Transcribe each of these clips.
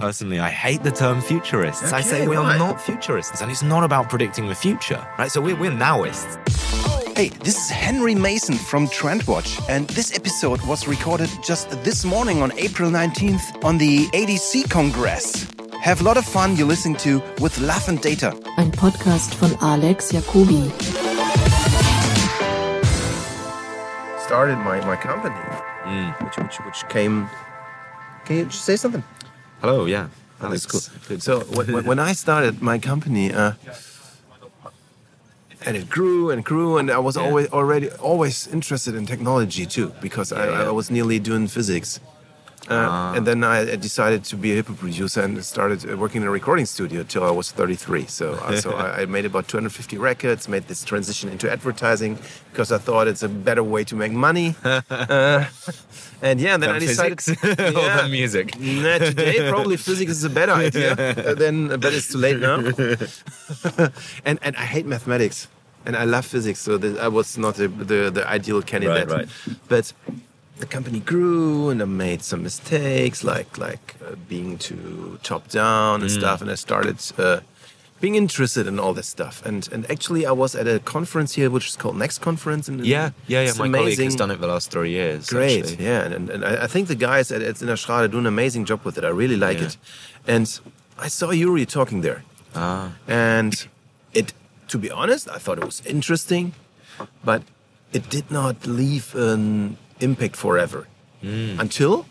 personally, I hate the term futurists. I say Okay, we are why? not futurists, and it's not about predicting the future, right? So we're, we're nowists. Hey, this is Henry Mason from Trendwatch, and this episode was recorded just this morning on April 19th on the ADC Congress. Have a lot of fun. You're listening to With Love and Data. Ein Podcast von Alex Jacobi. Started my, my company, mm. which, which which came. Can you just say something? Hello, yeah. That's cool. Good. So when, I started my company, uh, and it grew and grew, and I was Yeah. always already always interested in technology too, because I, Yeah, yeah. I was nearly doing physics. Uh, Ah. And then I decided to be a hip hop producer and started uh, working in a recording studio till I was 33. So, uh, so I, I made about 250 records, made this transition into advertising because I thought it's a better way to make money. Uh, and yeah, and then Than I decided. physics Yeah. music? Nah, today probably physics is a better idea. Uh, then, but it's too late now. and and I hate mathematics, and I love physics, so I was not the the, the ideal candidate. Right, right. But the company grew, and I made some mistakes, like like uh, being too top down and stuff, and I started. Uh, being interested in all this stuff, and and actually, I was at a conference here, which is called Next Conference, and Yeah, yeah, yeah. My colleague has done it the last three years. Great, actually. yeah, and, and I I think the guys at, at SinnerSchrader do an amazing job with it. I really like Yeah. it, and I saw Yuri talking there, Ah, and it. To be honest, I thought it was interesting, but it did not leave an impact forever until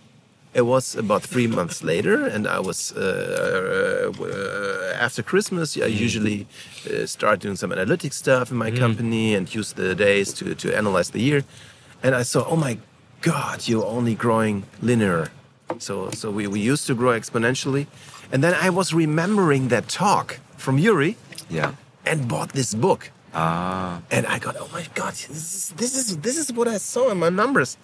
it was about three months later, and I was uh, uh, after Christmas. I usually uh, start doing some analytics stuff in my company and use the days to to analyze the year. And I saw, oh my God, you're only growing linear. So so we, we used to grow exponentially, and then I was remembering that talk from Yuri yeah. and bought this book. Ah, And I got, oh my God, this is this is this is what I saw in my numbers.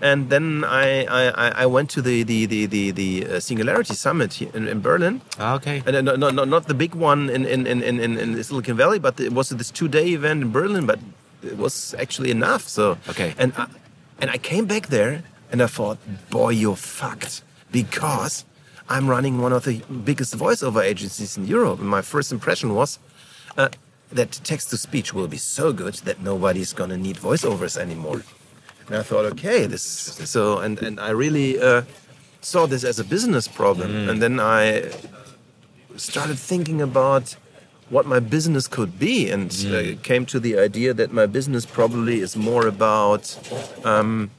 And then I I, I- went to the the the the, the uh, Singularity Summit in, in Berlin. Ah, okay. And uh, no, no, no, not the big one in in, in, in, in in Silicon Valley, but it was this two day event in Berlin. But it was actually enough. So Okay. and I, and I came back there and I thought, boy, you're fucked because I'm running one of the biggest voiceover agencies in Europe. And my first impression was. Uh, that text to speech will be so good that nobody's gonna need voiceovers anymore. And I thought, okay, this so, and and I really uh, saw this as a business problem, and then I started thinking about what my business could be, and uh, came to the idea that my business probably is more about. Um,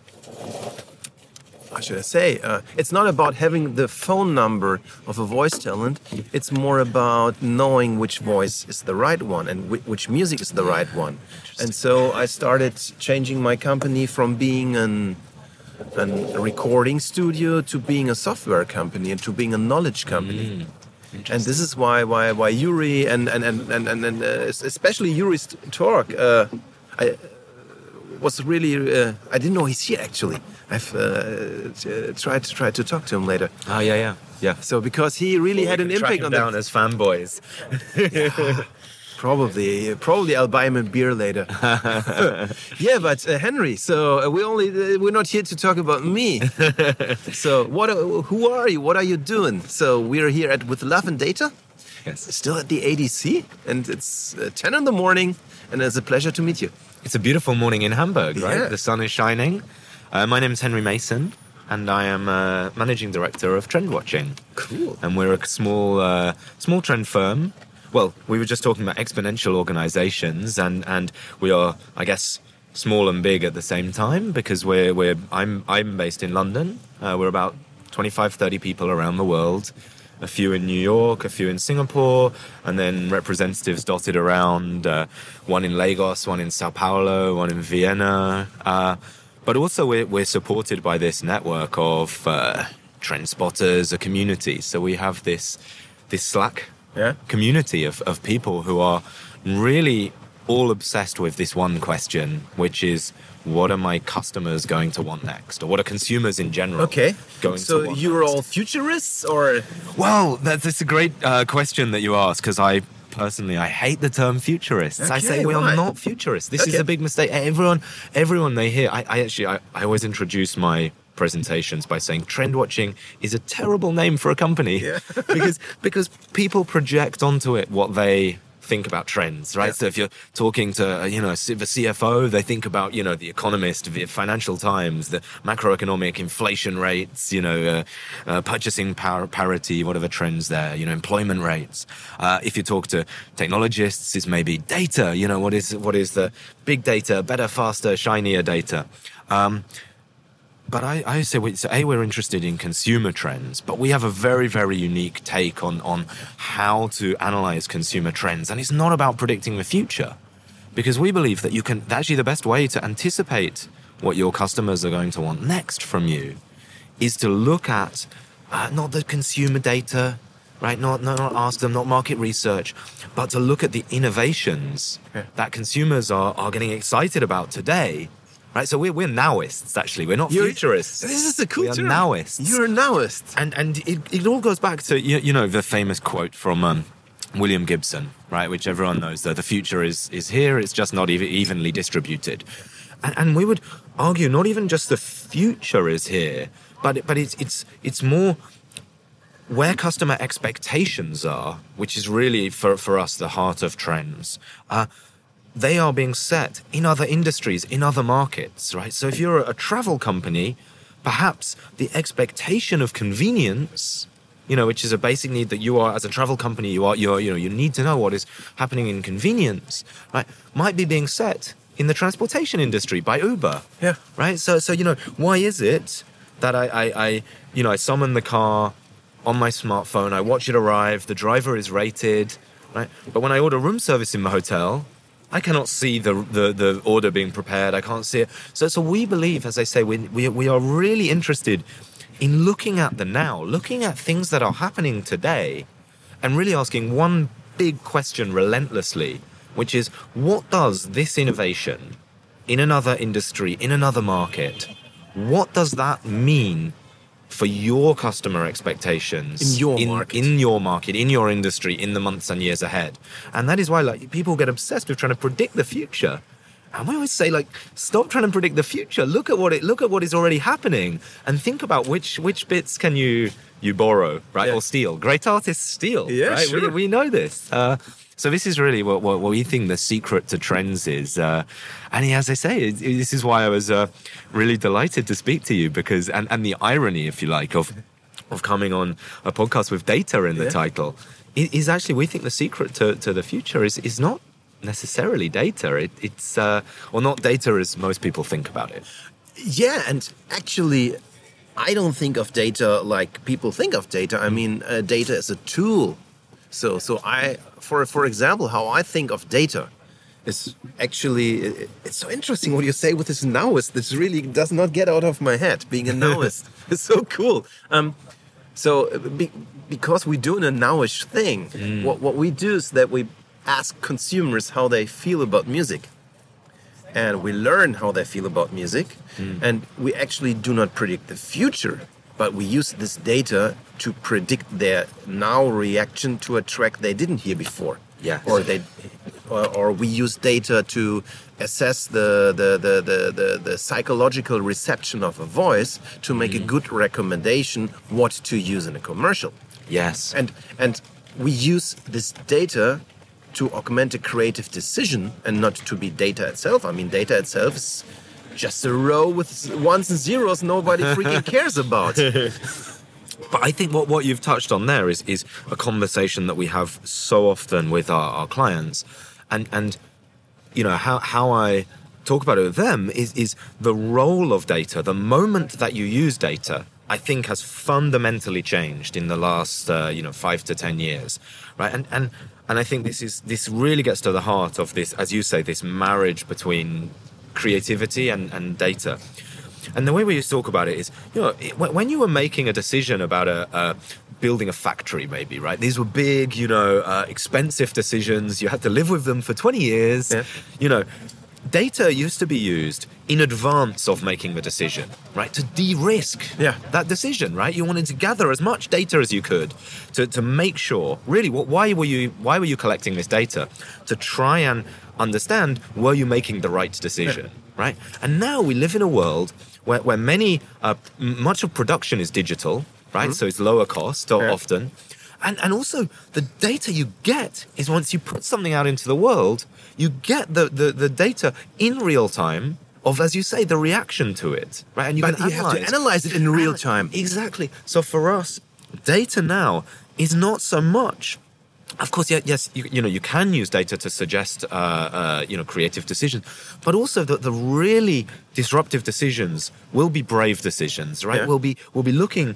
how should I say? Uh, it's not about having the phone number of a voice talent. It's more about knowing which voice is the right one and whi- which music is the right one. And so I started changing my company from being an, an a recording studio to being a software company and to being a knowledge company. And this is why why why Yuri and and and and, and, and uh, especially Yuri's talk. Uh, I, was really uh, I didn't know he's here actually. I've uh, tried to try to talk to him later. Ah, yeah, yeah, yeah. So because he really had an impact on down as fanboys. Probably, probably I'll buy him a beer later. yeah, but uh, Henry. So uh, we only uh, we're not here to talk about me. so what? uh, Who are you? What are you doing? So we're here at with Love and Data, Yes. still at the ADC, and it's uh, ten in the morning, and it's a pleasure to meet you. It's a beautiful morning in Hamburg, right? Yeah. The sun is shining. Uh, my name is Henry Mason, and I am uh, managing director of Trend Watching. Cool. And we're a small, uh, small trend firm. Well, we were just talking about exponential organizations, and, and we are, I guess, small and big at the same time because we're, we're I'm, I'm based in London. Uh, we're about 25, 30 people around the world. A few in New York, a few in Singapore, and then representatives dotted around. Uh, one in Lagos, one in Sao Paulo, one in Vienna. Uh, but also, we're, we're supported by this network of uh, trend spotters, a community. So we have this this Slack Yeah. community of, of people who are really all obsessed with this one question, which is what are my customers going to want next, or what are consumers in general Okay. going so to want you're next? all futurists, or Well, that's, that's a great uh, question that you ask because I personally I hate the term futurists. I say we why? are not futurists. This is a big mistake. Everyone, everyone they hear. I, I actually I, I always introduce my presentations by saying trend watching is a terrible name for a company Yeah. because because people project onto it what they think about trends, right? Yeah. So if you're talking to uh, you know the CFO, they think about you know the Economist, the Financial Times, the macroeconomic inflation rates, you know, uh, uh, purchasing power parity, whatever trends there, you know, employment rates. Uh, if you talk to technologists, it's maybe data. You know, what is what is the big data, better, faster, shinier data. Um, but I, I say, we, so A, we're interested in consumer trends, but we have a very, very unique take on, on how to analyze consumer trends. And it's not about predicting the future, because we believe that you can, actually, the best way to anticipate what your customers are going to want next from you is to look at uh, not the consumer data, right? Not, not, not ask them, not market research, but to look at the innovations that consumers are, are getting excited about today. Right, so we're, we're nowists actually. We're not You're- futurists. This is a cool We are term. nowists. You're a nowist. and and it, it all goes back to you, you know the famous quote from um, William Gibson, right, which everyone knows that the future is is here. It's just not even evenly distributed, and, and we would argue not even just the future is here, but but it's it's it's more where customer expectations are, which is really for, for us the heart of trends, uh, they are being set in other industries, in other markets, right? So if you're a travel company, perhaps the expectation of convenience, you know, which is a basic need that you are as a travel company, you are, you're, you know, you need to know what is happening in convenience, right? Might be being set in the transportation industry by Uber Yeah. right? So, so you know, why is it that I, I, I, you know, I summon the car on my smartphone, I watch it arrive, the driver is rated, right? But when I order room service in my hotel, I cannot see the, the, the order being prepared. I can't see it. So, so we believe, as I say, we, we, we are really interested in looking at the now, looking at things that are happening today, and really asking one big question relentlessly, which is what does this innovation in another industry, in another market, what does that mean for your customer expectations In your market. in your market, in your industry, in the months and years ahead? And that is why like people get obsessed with trying to predict the future. And we always say, like, stop trying to predict the future. Look at what it look at what is already happening and think about which which bits can you you borrow, right? Yeah. Or steal. Great artists steal. Yeah, right? We, sure. we know this. Uh, so this is really what, what, what we think the secret to trends is. Uh, and as I say, it, it- this is why I was uh, really delighted to speak to you because, and, and the irony, if you like, of of coming on a podcast with data in the Yeah. title is actually we think the secret to, to the future is is not necessarily data. It, it's uh, or not data as most people think about it. Yeah, and actually, I don't think of data like people think of data. I mean, uh, data is a tool. So, so I, for for example, how I think of data is actually it- it's so interesting what you say with this nowist. This really does not get out of my head. Being a nowist is so cool. Um, so, uh, be, because we're doing a nowish thing, what what we do is that we ask consumers how they feel about music and we learn how they feel about music and we actually do not predict the future but we use this data to predict their now reaction to a track they didn't hear before Yes. or they or, or we use data to assess the the, the, the, the the psychological reception of a voice to make a mm-hmm. good recommendation what to use in a commercial Yes. and and we use this data to augment a creative decision and not to be data itself. I mean, data itself is just a row with ones and zeros nobody freaking cares about. But I think what, what you've touched on there is is a conversation that we have so often with our, our clients, and and you know how how I talk about it with them is is the role of data. The moment that you use data, I think has fundamentally changed in the last uh, you know five to ten years, right? And and and I think this is this really gets to the heart of this, as you say, this marriage between creativity and, and data. And the way we used to talk about it is, you know, it- when you were making a decision about a, a building a factory, maybe right, these were big, you know, uh, expensive decisions. You had to live with them for twenty years. Yeah. You know, data used to be used in advance of making the decision, right, to de-risk Yeah. that decision, right? You wanted to gather as much data as you could to, to make sure, really, what, why were you why were you collecting this data? To try and understand were you making the right decision, right? And now we live in a world where, where many, uh, much of production is digital, right? So it's lower cost Yeah. often. And, and also, the data you get is once you put something out into the world, you get the, the, the data in real time of, as you say, the reaction to it, right? And you But can you have to analyze it in real time. Exactly. So for us, data now is not so much. Of course, yeah, yes, you, you know, you can use data to suggest, uh, uh, you know, creative decisions, but also the, the really disruptive decisions will be brave decisions, right? Yeah. We'll be we'll be looking,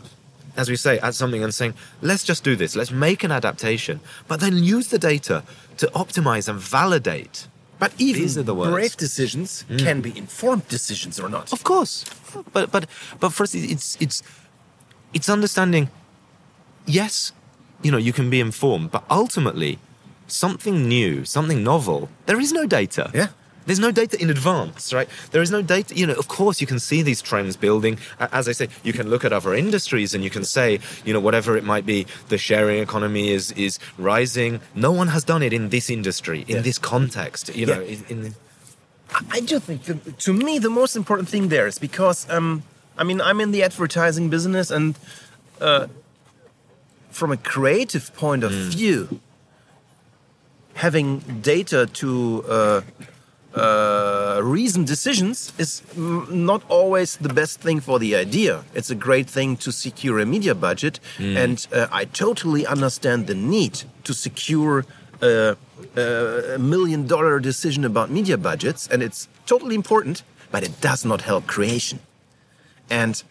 as we say, at something and saying, let's just do this, let's make an adaptation, but then use the data to optimize and validate. But even These are the words. brave decisions can be informed decisions or not. Of course, but but but first, it's it's it's understanding. Yes, you know you can be informed, but ultimately, something new, something novel. There is no data. Yeah. There's no data in advance, right? There is no data. You know, of course, you can see these trends building. As I say, you can look at other industries and you can say, you know, whatever it might be, the sharing economy is is rising. No one has done it in this industry, in Yeah. this context. You know, Yeah. in, in I do think, that, to me, the most important thing there is because, um, I mean, I'm in the advertising business, and uh, from a creative point of view, having data to uh, uh, reason decisions is mm, not always the best thing for the idea. It's a great thing to secure a media budget, and uh, I totally understand the need to secure a, a million dollar decision about media budgets, and it's totally important, but it does not help creation. And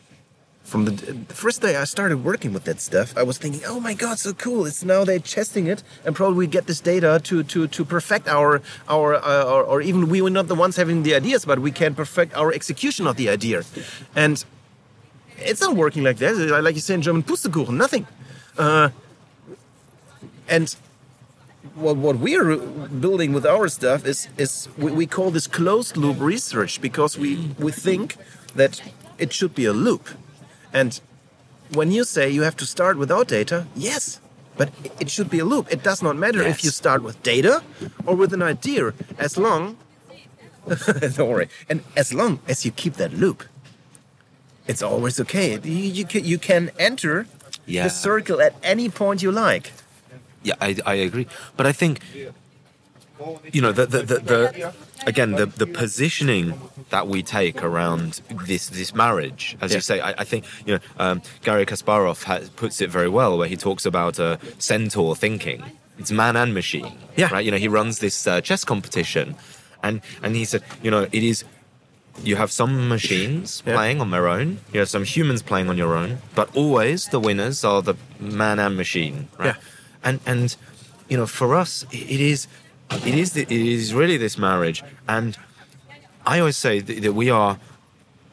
from the, the first day I started working with that stuff, I was thinking, "Oh my God, so cool! It's now they're testing it, and probably we get this data to to to perfect our our uh, or, or even we were not the ones having the ideas, but we can perfect our execution of the idea." And it's not working like that. Like you say in German, Pustekuchen, nothing. Uh, and what, what we're building with our stuff is is we, we call this closed loop research because we we think that it should be a loop and when you say you have to start without data yes. But it- should be a loop. It does not matter if you start with data or with an idea as long don't worry. And as long as you keep that loop it's always okay. You, you, can, you can enter Yeah. the circle at any point you like. Yeah, I, I agree. But I think, you know, the, the, the, the again, the, the positioning that we take around this this marriage, as Yeah. you say, I, I think, you know, um, Garry Kasparov has, puts it very well, where he talks about uh, centaur thinking. It's man and machine. Yeah. Right? You know, he runs this uh, chess competition, and and he said, you know, it is. You have some machines Yeah. playing on their own. You have some humans playing on your own, but always the winners are the man and machine. Right? Yeah. and and you know for us it is it is the, it is really this marriage and i always say that, that we are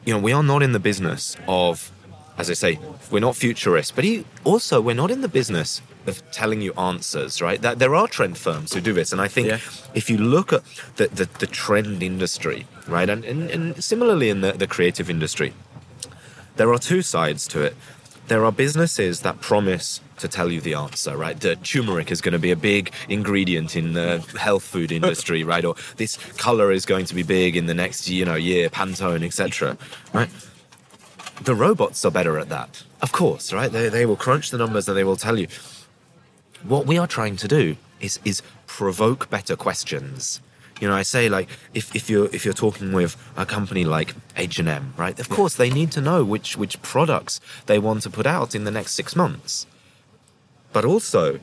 you know we are not in the business of as i say we're not futurists but he, also we're not in the business of telling you answers right that there are trend firms who do this and i think Yeah. if you look at the, the, the trend industry right and, and, and similarly in the, the creative industry there are two sides to it. There are businesses that promise to tell you the answer, right? That turmeric is going to be a big ingredient in the health food industry, right? Or this color is going to be big in the next, you know, year, Pantone, etc. Right? The robots are better at that, of course, right? They, they will crunch the numbers and they will tell you. What we are trying to do is is provoke better questions. You know, I say like if, if you're if you're talking with a company like H and M, right? Of course, they need to know which which products they want to put out in the next six months. But also,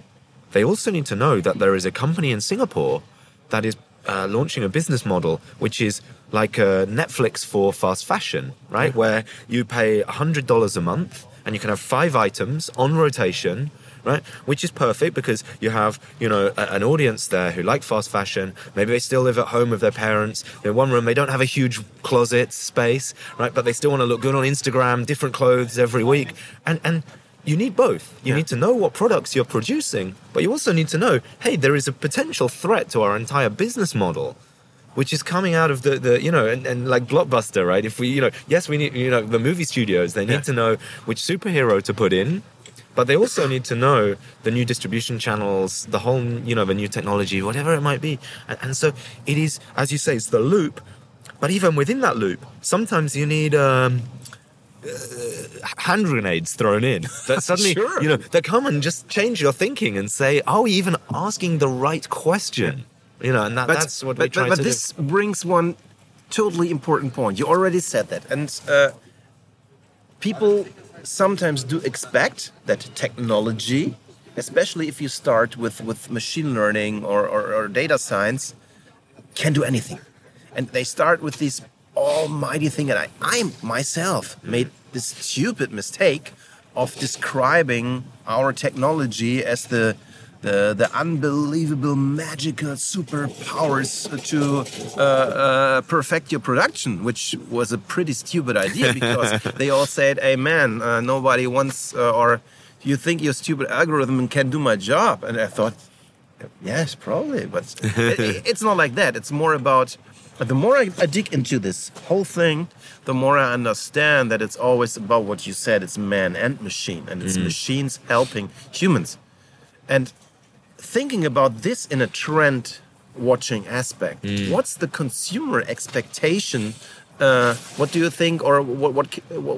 they also need to know that there is a company in Singapore that is uh, launching a business model which is like a Netflix for fast fashion, right? Where you pay $100 a month and you can have five items on rotation, right? Which is perfect because you have, you know, a- an audience there who like fast fashion. Maybe they still live at home with their parents. In one room, they don't have a huge closet space, right? But they still want to look good on Instagram, different clothes every week. And, and, you need both. You Yeah. need to know what products you're producing, but you also need to know, hey, there is a potential threat to our entire business model, which is coming out of the, the you know, and, and like Blockbuster, right? If we, you know, yes, we need, you know, the movie studios, they need Yeah. to know which superhero to put in, but they also need to know the new distribution channels, the whole, you know, the new technology, whatever it might be. And, and so it is, as you say, it's the loop. but even within that loop, sometimes you need um, uh, hand grenades thrown in that suddenly, Sure. you know, that come and just change your thinking and say, "Are we even asking the right question?" You know, and that, that's what we but, try but, but to this brings one totally important point. You already said that, and uh, people sometimes do expect that technology, especially if you start with with machine learning or, or, or data science, can do anything, and they start with this almighty thing. And I, I myself made this stupid mistake of describing our technology as the the, the unbelievable magical superpowers to uh, uh, perfect your production, which was a pretty stupid idea because they all said, "Hey man, uh, nobody wants uh, or you think your stupid algorithm can do my job?" And I thought, Yes, probably, but it, it's not like that. It's more about the more I, I dig into this whole thing, the more I understand that it's always about what you said. It's man and machine, and it's machines helping humans. And thinking about this in a trend watching aspect, what's the consumer expectation? Uh, what do you think, or what, what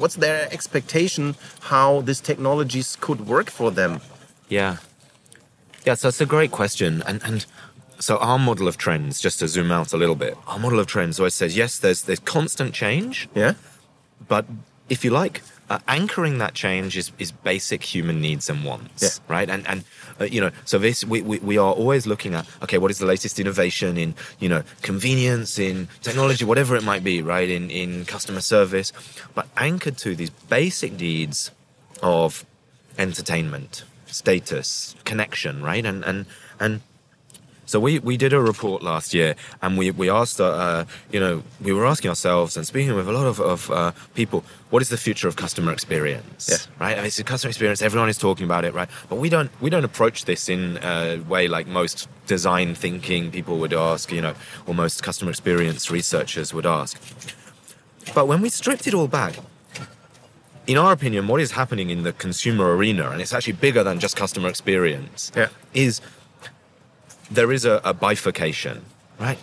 what's their expectation? How these technologies could work for them? Yeah. Yeah, so it's a great question. And and so our model of trends, just to zoom out a little bit, our model of trends always says, yes, there's there's constant change, Yeah. but if you like, uh, anchoring that change is, is basic human needs and wants, Yeah. right? And and uh, you know, so this we, we we are always looking at okay, what is the latest innovation in you know convenience, in technology, whatever it might be, right? In in customer service, but anchored to these basic needs of entertainment, status, connection, right? And and and so we, we did a report last year, and we we asked, uh, you know, we were asking ourselves and speaking with a lot of, of uh, people, what is the future of customer experience? Yeah. Right? I mean, it's a customer experience. Everyone is talking about it, right? But we don't we don't approach this in a way like most design thinking people would ask, you know, or most customer experience researchers would ask. But when we stripped it all back, in our opinion, what is happening in the consumer arena, and it's actually bigger than just customer experience, Yeah. is there is a, a bifurcation, right?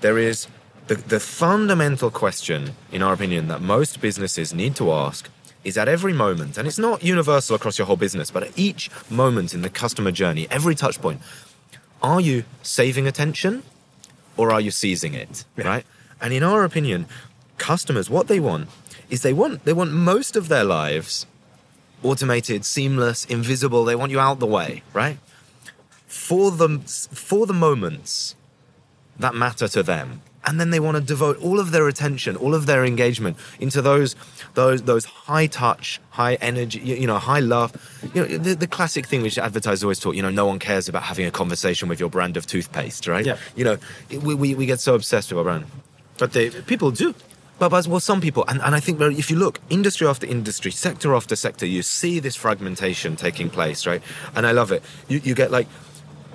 There is the, the fundamental question, in our opinion, that most businesses need to ask is at every moment, and it's not universal across your whole business, but at each moment in the customer journey, every touch point, are you saving attention or are you seizing it, right? And in our opinion, customers, what they want is they want they want most of their lives automated, seamless, invisible. They want you out the way, right? For the for the moments that matter to them, and then they want to devote all of their attention, all of their engagement into those those those high touch, high energy, you, know, high love. You know, the, the classic thing which advertisers always talk. You know, no one cares about having a conversation with your brand of toothpaste, right? Yeah. You know, we, we, we get so obsessed with our brand. But they people do. But, but well, some people, and, and I think if you look industry after industry, sector after sector, you see this fragmentation taking place, right? And I love it. You, you get like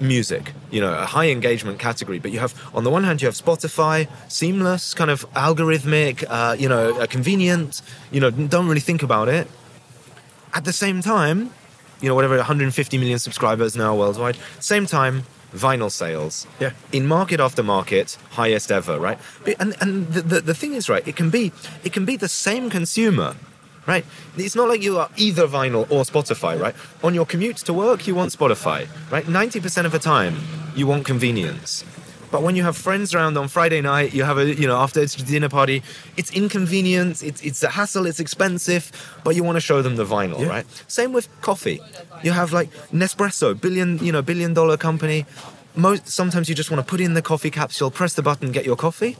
music, you know, a high engagement category, but you have, on the one hand, you have Spotify, seamless, kind of algorithmic, uh, you know, uh, convenient, you know, don't really think about it. At the same time, you know, whatever, 150 million subscribers now worldwide, same time, vinyl sales. Yeah. In market after market, highest ever, right? And and the, the, the thing is, right, it can be it can be the same consumer, right? It's not like you are either vinyl or Spotify, right? On your commute to work, you want Spotify, right? 90% of the time, you want convenience. But when you have friends around on Friday night, you have a you know after it's dinner party, it's inconvenient, it's it's a hassle, it's expensive, but you want to show them the vinyl, Yeah. right? Same with coffee. You have like Nespresso, billion you know billion dollar company. Most sometimes you just want to put in the coffee capsule, press the button, get your coffee.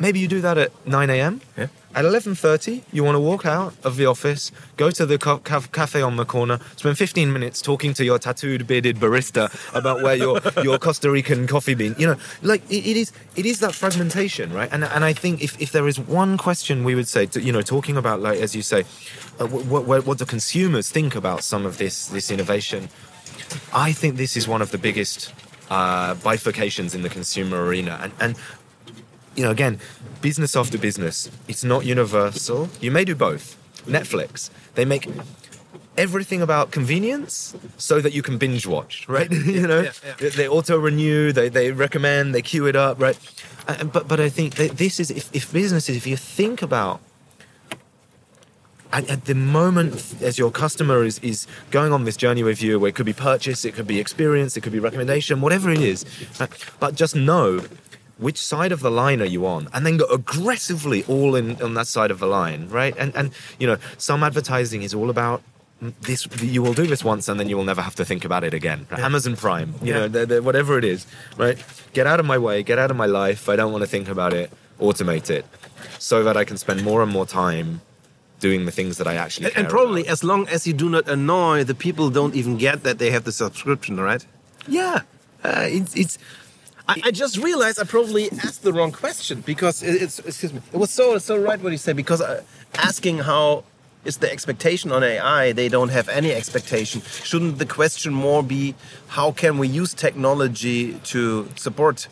Maybe you do that at 9 a.m. Yeah. At 11:30, you want to walk out of the office, go to the co- ca- cafe on the corner, spend 15 minutes talking to your tattooed, bearded barista about where your your Costa Rican coffee bean. You know, like it, it is it is that fragmentation, right? And and I think if, if there is one question we would say, to, you know, talking about like as you say, uh, what, what what do consumers think about some of this this innovation? I think this is one of the biggest uh, bifurcations in the consumer arena, and and you know, again, business after business, it's not universal. You may do both. Netflix, they make everything about convenience so that you can binge watch, right? you know, yeah, yeah. They, auto renew, they, they recommend, they queue it up, right? Uh, and, but but I think that this is if, if businesses, if you think about at, at the moment as your customer is, is going on this journey with you where it could be purchase it could be experience it could be recommendation whatever it is but just know which side of the line are you on? And then go aggressively all in on that side of the line right? And and you know some advertising is all about this you will do this once and then you will never have to think about it again. Amazon prime you Yeah. know they're, they're- whatever it is right? Get out of my way get out of my life. I don't want to think about it. Automate it so that i can spend more and more time doing the things that i actually And, and probably about. as long as you do not annoy the people, don't even get that they have the subscription, right? yeah. Uh, it's, it's I, I just realized I probably asked the wrong question because it, it's excuse me. It was so so right what you said because uh, asking how is the expectation on AI, they don't have any expectation. Shouldn't the question more be how can we use technology to support?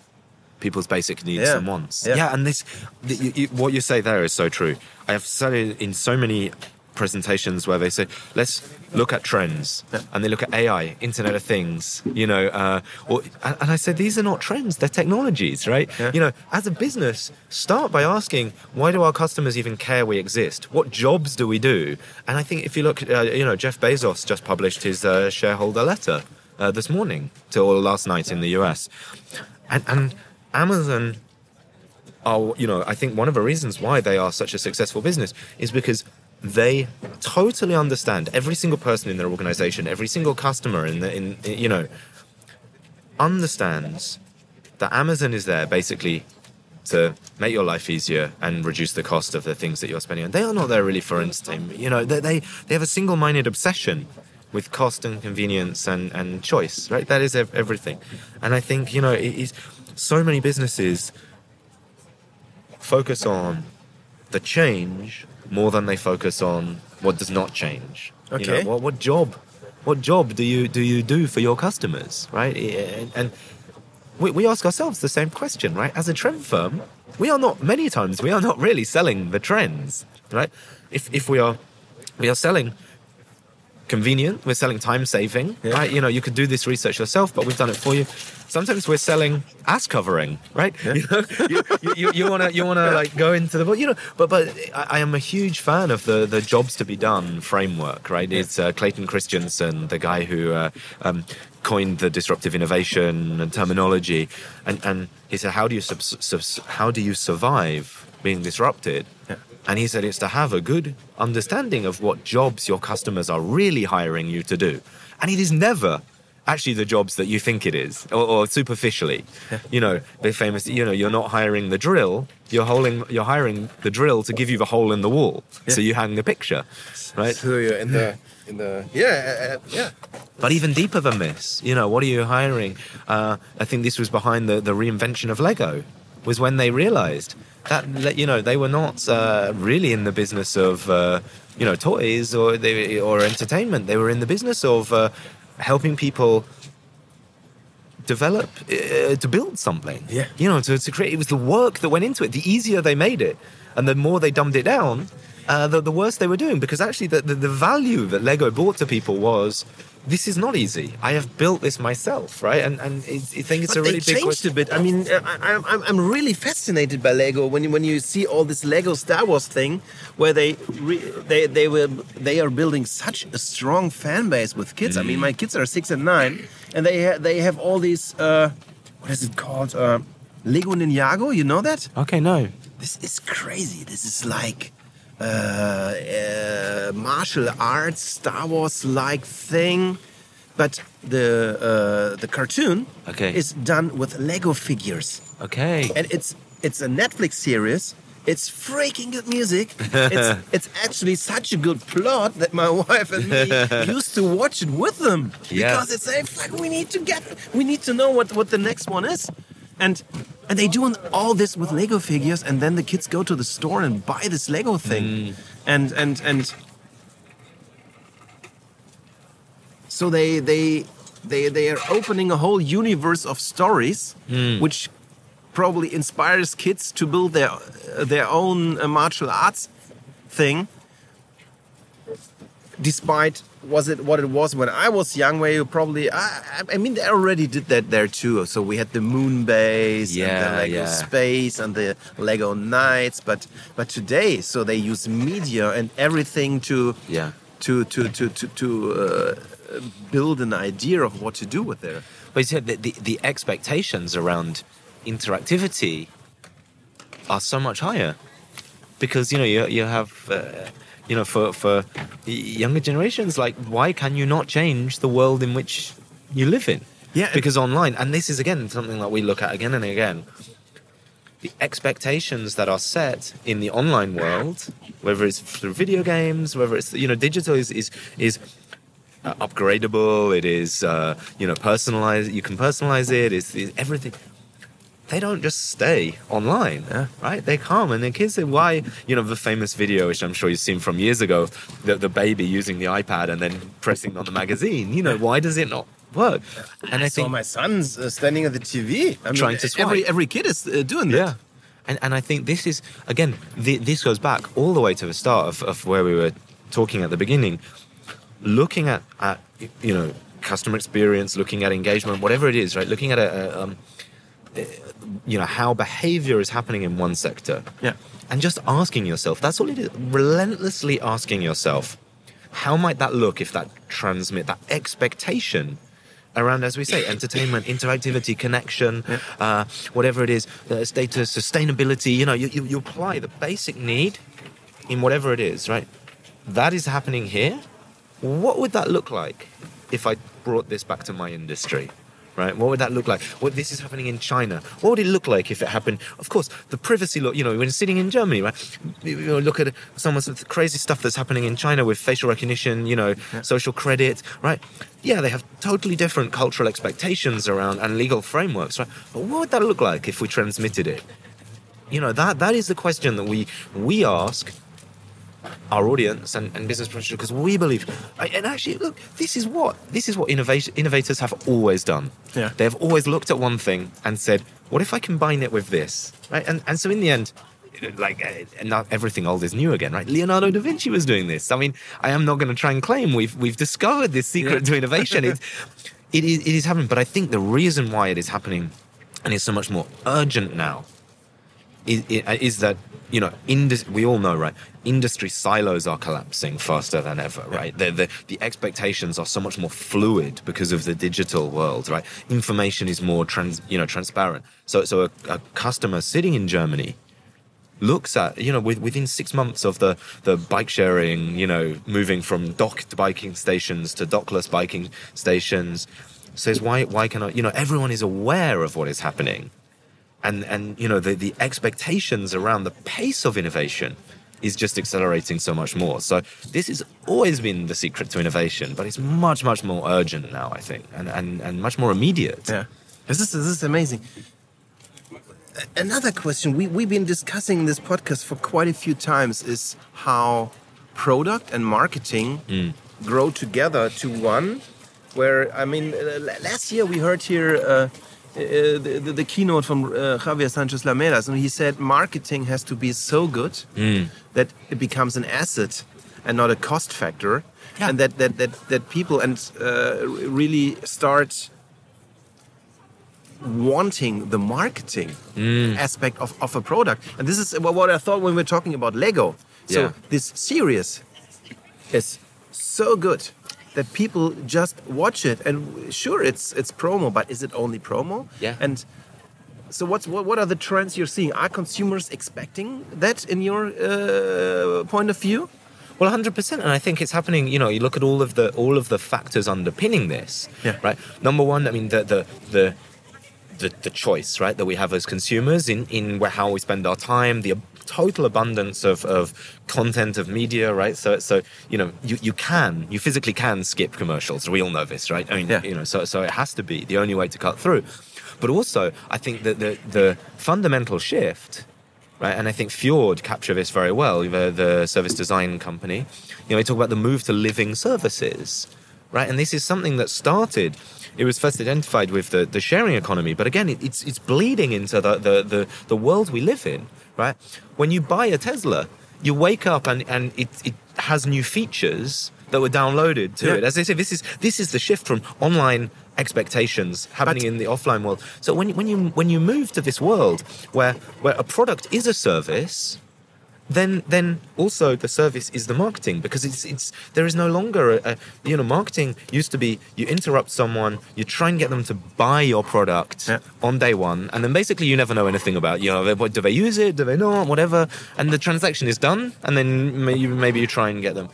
people's basic needs Yeah. and wants. Yeah. Yeah, and this, the, you, what you say there is so true. I have said it in so many presentations where they say, let's look at trends, and they look at AI, Internet of Things, you know, uh, or, and, I said these are not trends; they're technologies, right? Yeah. You know, as a business, start by asking why do our customers even care we exist? What jobs do we do? And I think if you look, uh, you know, Jeff Bezos just published his uh, shareholder letter uh, this morning to or last night in the US, and and Amazon are, you know, I think one of the reasons why they are such a successful business is because they totally understand every single person in their organization, every single customer in the, in, you know, understands that Amazon is there basically to make your life easier and reduce the cost of the things that you're spending on. They are not there really for entertainment. You know, they, they, they have a single-minded obsession with cost and convenience and, and choice, right? That is ev- everything. And I think, you know, it is so many businesses focus on the change more than they focus on what does not change. You Okay. know, what, what job, what job do you do you do for your customers, right? And, and we, we ask ourselves the same question, right? As a trend firm, we are not many times we are not really selling the trends, right? If if we are we are selling convenient, we're selling time saving, Yeah. right? You know, you could do this research yourself, but we've done it for you. Sometimes we're selling ass covering, right? You know, you, you, you, wanna you wanna like go into the you know, but but I, I am a huge fan of the the jobs to be done framework, right? It's uh, Clayton Christensen, the guy who uh, um, coined the disruptive innovation and terminology, and and he said, how do you subs- subs- how do you survive being disrupted? Yeah. And he said it's to have a good understanding of what jobs your customers are really hiring you to do. And it is never actually the jobs that you think it is, or, or superficially. You know, the famous, you know, you're not hiring the drill, you're, holding, you're hiring the drill to give you the hole in the wall. So you hang the picture, right? So you're in the in the yeah uh, yeah. But even deeper than this, you know, what are you hiring? Uh, I think this was behind the, the reinvention of Lego, was when they realized that, you know, they were not uh, really in the business of, uh, you know, toys or, they, or entertainment. They were in the business of uh, helping people develop, uh, to build something. Yeah. You know, to, to create, it was the work that went into it. The easier they made it and the more they dumbed it down, uh, the, the worse they were doing because actually the, the, the value that Lego brought to people was this is not easy. I have built this myself, right? And and it's, I think it's But a really they big changed question. a bit. I mean, uh, I, I'm- I'm, I'm really fascinated by Lego when you, when you see all this Lego Star Wars thing, where they re, they they were they are building such a strong fan base with kids. I Mm. mean, my kids are six and nine, and they ha they have all these uh, what is it called? Uh, Lego Ninjago. You know that? Okay, no. This is crazy. This is like uh, uh, martial arts, Star Wars like thing. But the uh, the cartoon Okay. is done with Lego figures, Okay. and it's it's a Netflix series. It's freaking good music. It's it's actually such a good plot that my wife and me used to watch it with them Yeah. because it's like we need to get we need to know what what the next one is, and and they do all this with Lego figures, and then the kids go to the store and buy this Lego thing, and and and so they they they they are opening a whole universe of stories which probably inspires kids to build their their own uh, martial arts thing despite was it what it was when I was young, where you probably I, I- mean they already did that there too. So we had the moon base and Yeah, the Lego yeah. space and the Lego knights, but but today so they use media and everything to Yeah. to to to to, to uh, build an idea of what to do with their But you said that the, the expectations around interactivity are so much higher because you know you, you have uh, you know for for younger generations like why can you not change the world in which you live in Yeah, because online and this is again something that we look at again and again the expectations that are set in the online world whether it's through video games whether it's you know digital is is is uh, upgradable. It is, uh, you know, personalized. You can personalize it. It's, it's everything. They don't just stay online, Yeah. right? They come and the kids say, "Why?" You know, the famous video, which I'm sure you've seen from years ago, the, the baby using the iPad and then pressing on the magazine. You know, why does it not work? And I, I saw my sons uh, standing at the TV. I mean, Trying to swipe. every every kid is uh, doing that. Yeah. And, and I think this is, again, th- this goes back all the way to the start of, of where we were talking at the beginning. Looking at, at, you know, customer experience, looking at engagement, whatever it is, right? Looking at, a, a, um, you know, how behavior is happening in one sector. Yeah. And just asking yourself, that's all it is, relentlessly asking yourself, how might that look if that transmit that expectation around, as we say, entertainment, interactivity, connection, uh, whatever it is, the status, sustainability, you know, you, you, you apply the basic need in whatever it is, right? That is happening here. What would that look like if I brought this back to my industry? Right? What would that look like? What this is happening in China? What would it look like if it happened? Of course, the privacy law. You know, when sitting in Germany, right? You know, look at some of the crazy stuff that's happening in China with facial recognition. You know, social credit. Right? Yeah, they have totally different cultural expectations around and legal frameworks. Right? But what would that look like if we transmitted it? You know, that that is the question that we we ask our audience and, and business professionals because we believe and actually look this is what this is what innovation innovators have always done. Yeah. they've always looked at one thing and said what if i combine it with this? Right? And and so in the end like uh, not everything old is new again right? Leonardo da vinci was doing this. I mean i am not going to try and claim we've we've discovered this secret to innovation. It's it is, it is happening but i think the reason why it is happening and it's so much more urgent now is, uh, is that you know indus- we all know right industry silos are collapsing faster than ever right? The, the the expectations are so much more fluid because of the digital world right? Information is more trans you know transparent. So so a, a customer sitting in germany looks at you know with, within six months of the the bike sharing you know moving from docked biking stations to dockless biking stations says why why can i you know everyone is aware of what is happening and and you know the the expectations around the pace of innovation is just accelerating so much more so this has always been the secret to innovation but it's much much more urgent now i think and and, and much more immediate Yeah, this is this is amazing. Another question we we've been discussing in this podcast for quite a few times is how product and marketing grow together to one. Where I mean, uh, last year we heard here. Uh, uh, the, the, the keynote from uh, Javier Sanchez Lamelas, and he said marketing has to be so good that it becomes an asset and not a cost factor, Yeah. and that that that, that people and uh, really start wanting the marketing aspect of, of a product. And this is what I thought when we were talking about Lego. So Yeah. this series is so good that people just watch it. And sure, it's it's promo, but is it only promo? Yeah. And so what's what, what are the trends you're seeing? Are consumers expecting that in your uh, point of view? Well, hundred percent, and I think it's happening. You know, you look at all of the all of the factors underpinning this. Yeah. Right. Number one, I mean the the the. The, the choice right that we have as consumers in in where, how we spend our time the total abundance of, of content of media right so so you know you, you can you physically can skip commercials we all know this right i mean Yeah. you know so so it has to be the only way to cut through but also i think that the the fundamental shift right? And I think Fjord capture this very well, the, the service design company. You know, they talk about the move to living services, right? And this is something that started. It was first identified with the, the sharing economy, but again, it, it's it's bleeding into the, the the the world we live in, right? When you buy a Tesla, you wake up and and it it has new features that were downloaded to Yeah. it. As I say, this is this is the shift from online expectations happening But- in the offline world. So when when you when you move to this world where where a product is a service, then then also the service is the marketing because it's it's there is no longer a, a you know marketing used to be you interrupt someone you try and get them to buy your product Yeah. on day one and then basically you never know anything about you know they- what do they use it do they not whatever and the transaction is done and then maybe maybe you try and get them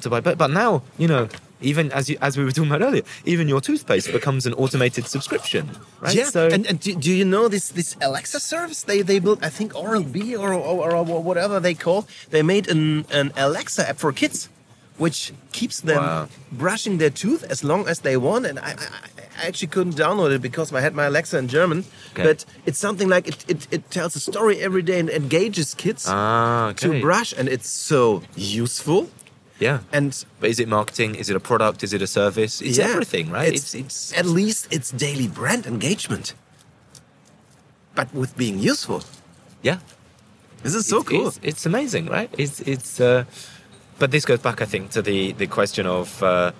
to buy but but now you know even as you as we were talking about earlier even your toothpaste becomes an automated subscription right Yeah, so and, and do, do you know this this Alexa service they they built? I think Oral B or, or, or whatever they call. They made an an Alexa app for kids, which keeps them Wow. brushing their tooth as long as they want. And I, I, I actually couldn't download it because I had my Alexa in German. Okay. But it's something like it, it, it tells a story every day and engages kids ah okay. to brush, and it's so useful. Yeah And But is it marketing? Is it a product? Is it a service? It's yeah, everything, right? It's, it's at least it's daily brand engagement, but with being useful. yeah. This is so It's- cool. It's, it's amazing, right? It's it's. Uh, but this goes back, I think, to the the question of uh,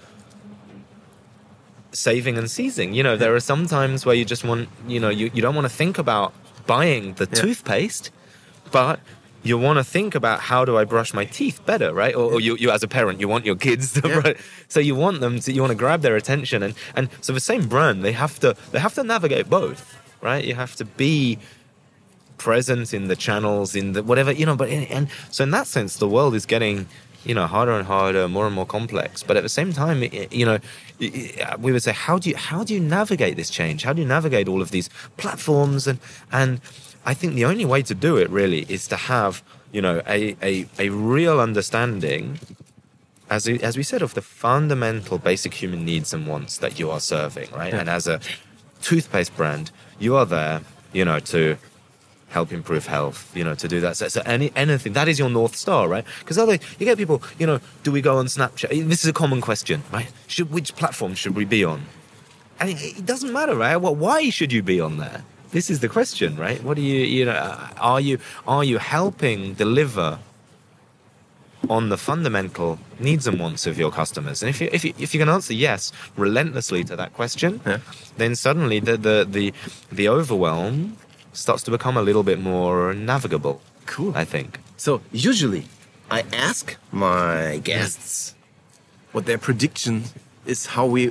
saving and seizing. You know, there are some times where you just want, you know, you, you don't want to think about buying the Yeah. toothpaste, but you want to think about how do I brush my teeth better, right? Or, or you, you as a parent, you want your kids to, Yeah. so you want them to, you want to grab their attention, and and so the same brand, they have to they have to navigate both, right? You have to be present in the channels in the whatever you know but in, and so in that sense the world is getting you know harder and harder more and more complex but at the same time you know i- uh, we would say how do you how do you navigate this change how do you navigate all of these platforms and and i think the only way to do it really is to have you know a a, a real understanding as we, as we said of the fundamental basic human needs and wants that you are serving right Yeah. and as a toothpaste brand you are there you know to help improve health, you know, to do that. So, so any anything that is your north star, right? Because other you get people, you know, do we go on Snapchat? Eh, this is a common question, right? Should which platform should we be on? And it, it doesn't matter, right? Well, why should you be on there? This is the question, right? What do you, you know, uh, are you are you helping deliver on the fundamental needs and wants of your customers? And if you if you, if you can answer yes relentlessly to that question, Yeah. then suddenly the the the the overwhelm starts to become a little bit more navigable. Cool. I think. So usually, I ask my guests what their prediction is, how we,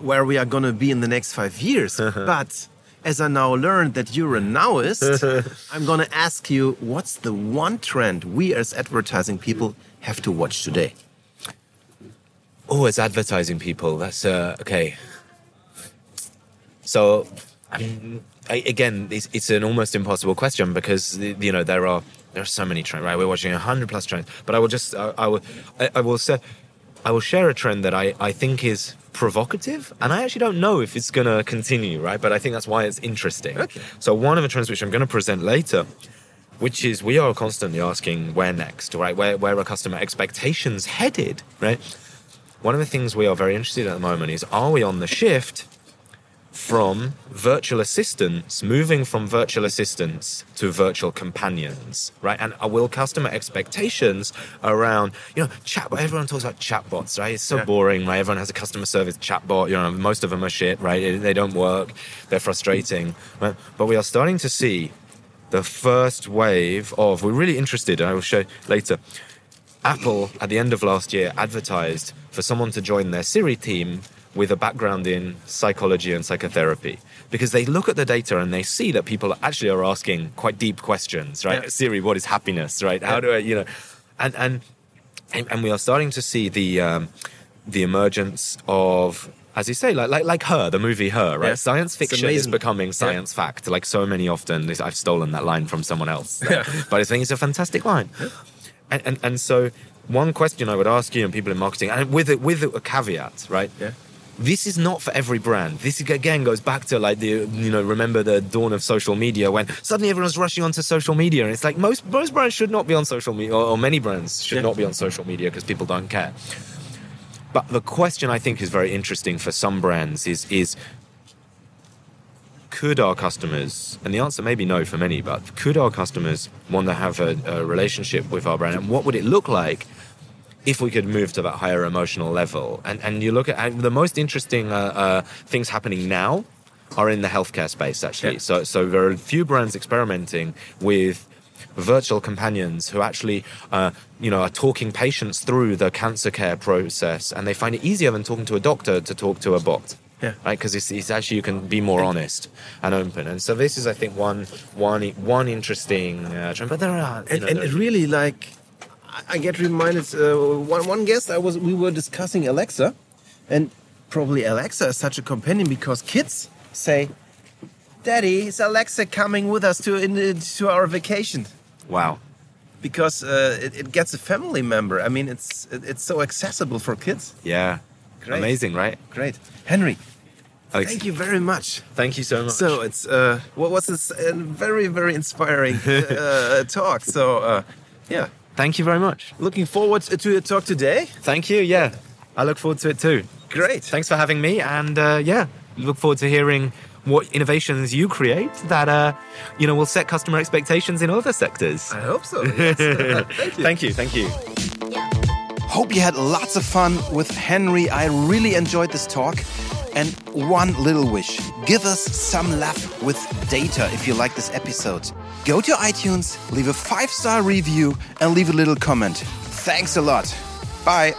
where we are gonna be in the next five years. but as I now learned that you're a nowist, I'm gonna ask you what's the one trend we as advertising people have to watch today. Oh, as advertising people, that's uh, okay. So, I mean, I, again, it's, it's an almost impossible question because you know there are there are so many trends. Right, we're watching a hundred plus trends, but I will just I, I will I, I will say I will share a trend that I I think is provocative, and I actually don't know if it's going to continue. Right, but I think that's why it's interesting. Okay. So one of the trends which I'm going to present later. Which is we are constantly asking where next, right? Where where are customer expectations headed, right? one of the things we are very interested in at the moment is are we on the shift from virtual assistants moving from virtual assistants to virtual companions right? And uh, will customer expectations around you know chat everyone talks about chatbots right? It's so Yeah. boring right? Everyone has a customer service chatbot you know most of them are shit right? They don't work. They're frustrating right? but we are starting to see the first wave of we're really interested and i will show later Apple, at the end of last year, advertised for someone to join their Siri team with a background in psychology and psychotherapy because they look at the data and they see that people actually are asking quite deep questions, right? Yeah. Siri, what is happiness, right? How Yeah. do I, you know, and and and, we are starting to see the um, the emergence of. As you say, like like like her, the movie Her, right? Yeah. Science fiction is becoming science fact, like so many often. I've stolen that line from someone else, but I think it's a fantastic line. And, and and so one question I would ask you and people in marketing, and with it with a caveat, right? Yeah. This is not for every brand. This again goes back to like the you know remember the dawn of social media when suddenly everyone's rushing onto social media and it's like most most brands should not be on social media or, or many brands should not be on social media because people don't care. But the question I think is very interesting for some brands is is could our customers, and the answer may be no for many, but could our customers want to have a, a relationship with our brand, and what would it look like if we could move to that higher emotional level. And and you look at the most interesting uh, uh, things happening now are in the healthcare space actually. Yeah. So so there are a few brands experimenting with virtual companions who actually uh, you know are talking patients through the cancer care process and they find it easier than talking to a doctor to talk to a bot Yeah. right because it's, it's actually you can be more honest and open and so this is i think one one one interesting uh, trend but there are and, know, and there- it really like I get reminded uh, one one guest I was we were discussing Alexa, and probably Alexa is such a companion because kids say, "Daddy, is Alexa coming with us to in, to our vacation?" wow Because uh, it, it gets a family member. I mean, it's it, it's so accessible for kids. yeah Great. amazing right Great, Henry. Alex, Thank you very much. thank you so much So it's uh, what was this uh, very very inspiring uh, talk. So uh, yeah, thank you very much looking forward to your talk today. thank you yeah i look forward to it too Great. thanks for having me and uh, yeah look forward to hearing what innovations you create that uh, you know will set customer expectations in other sectors I hope so. Yes. Thank you. thank you thank you Hope you had lots of fun with Henry. I really enjoyed this talk. And one little wish give us some love with data if you like this episode. Go to iTunes, leave a five star review, and leave a little comment. Thanks a lot. Bye.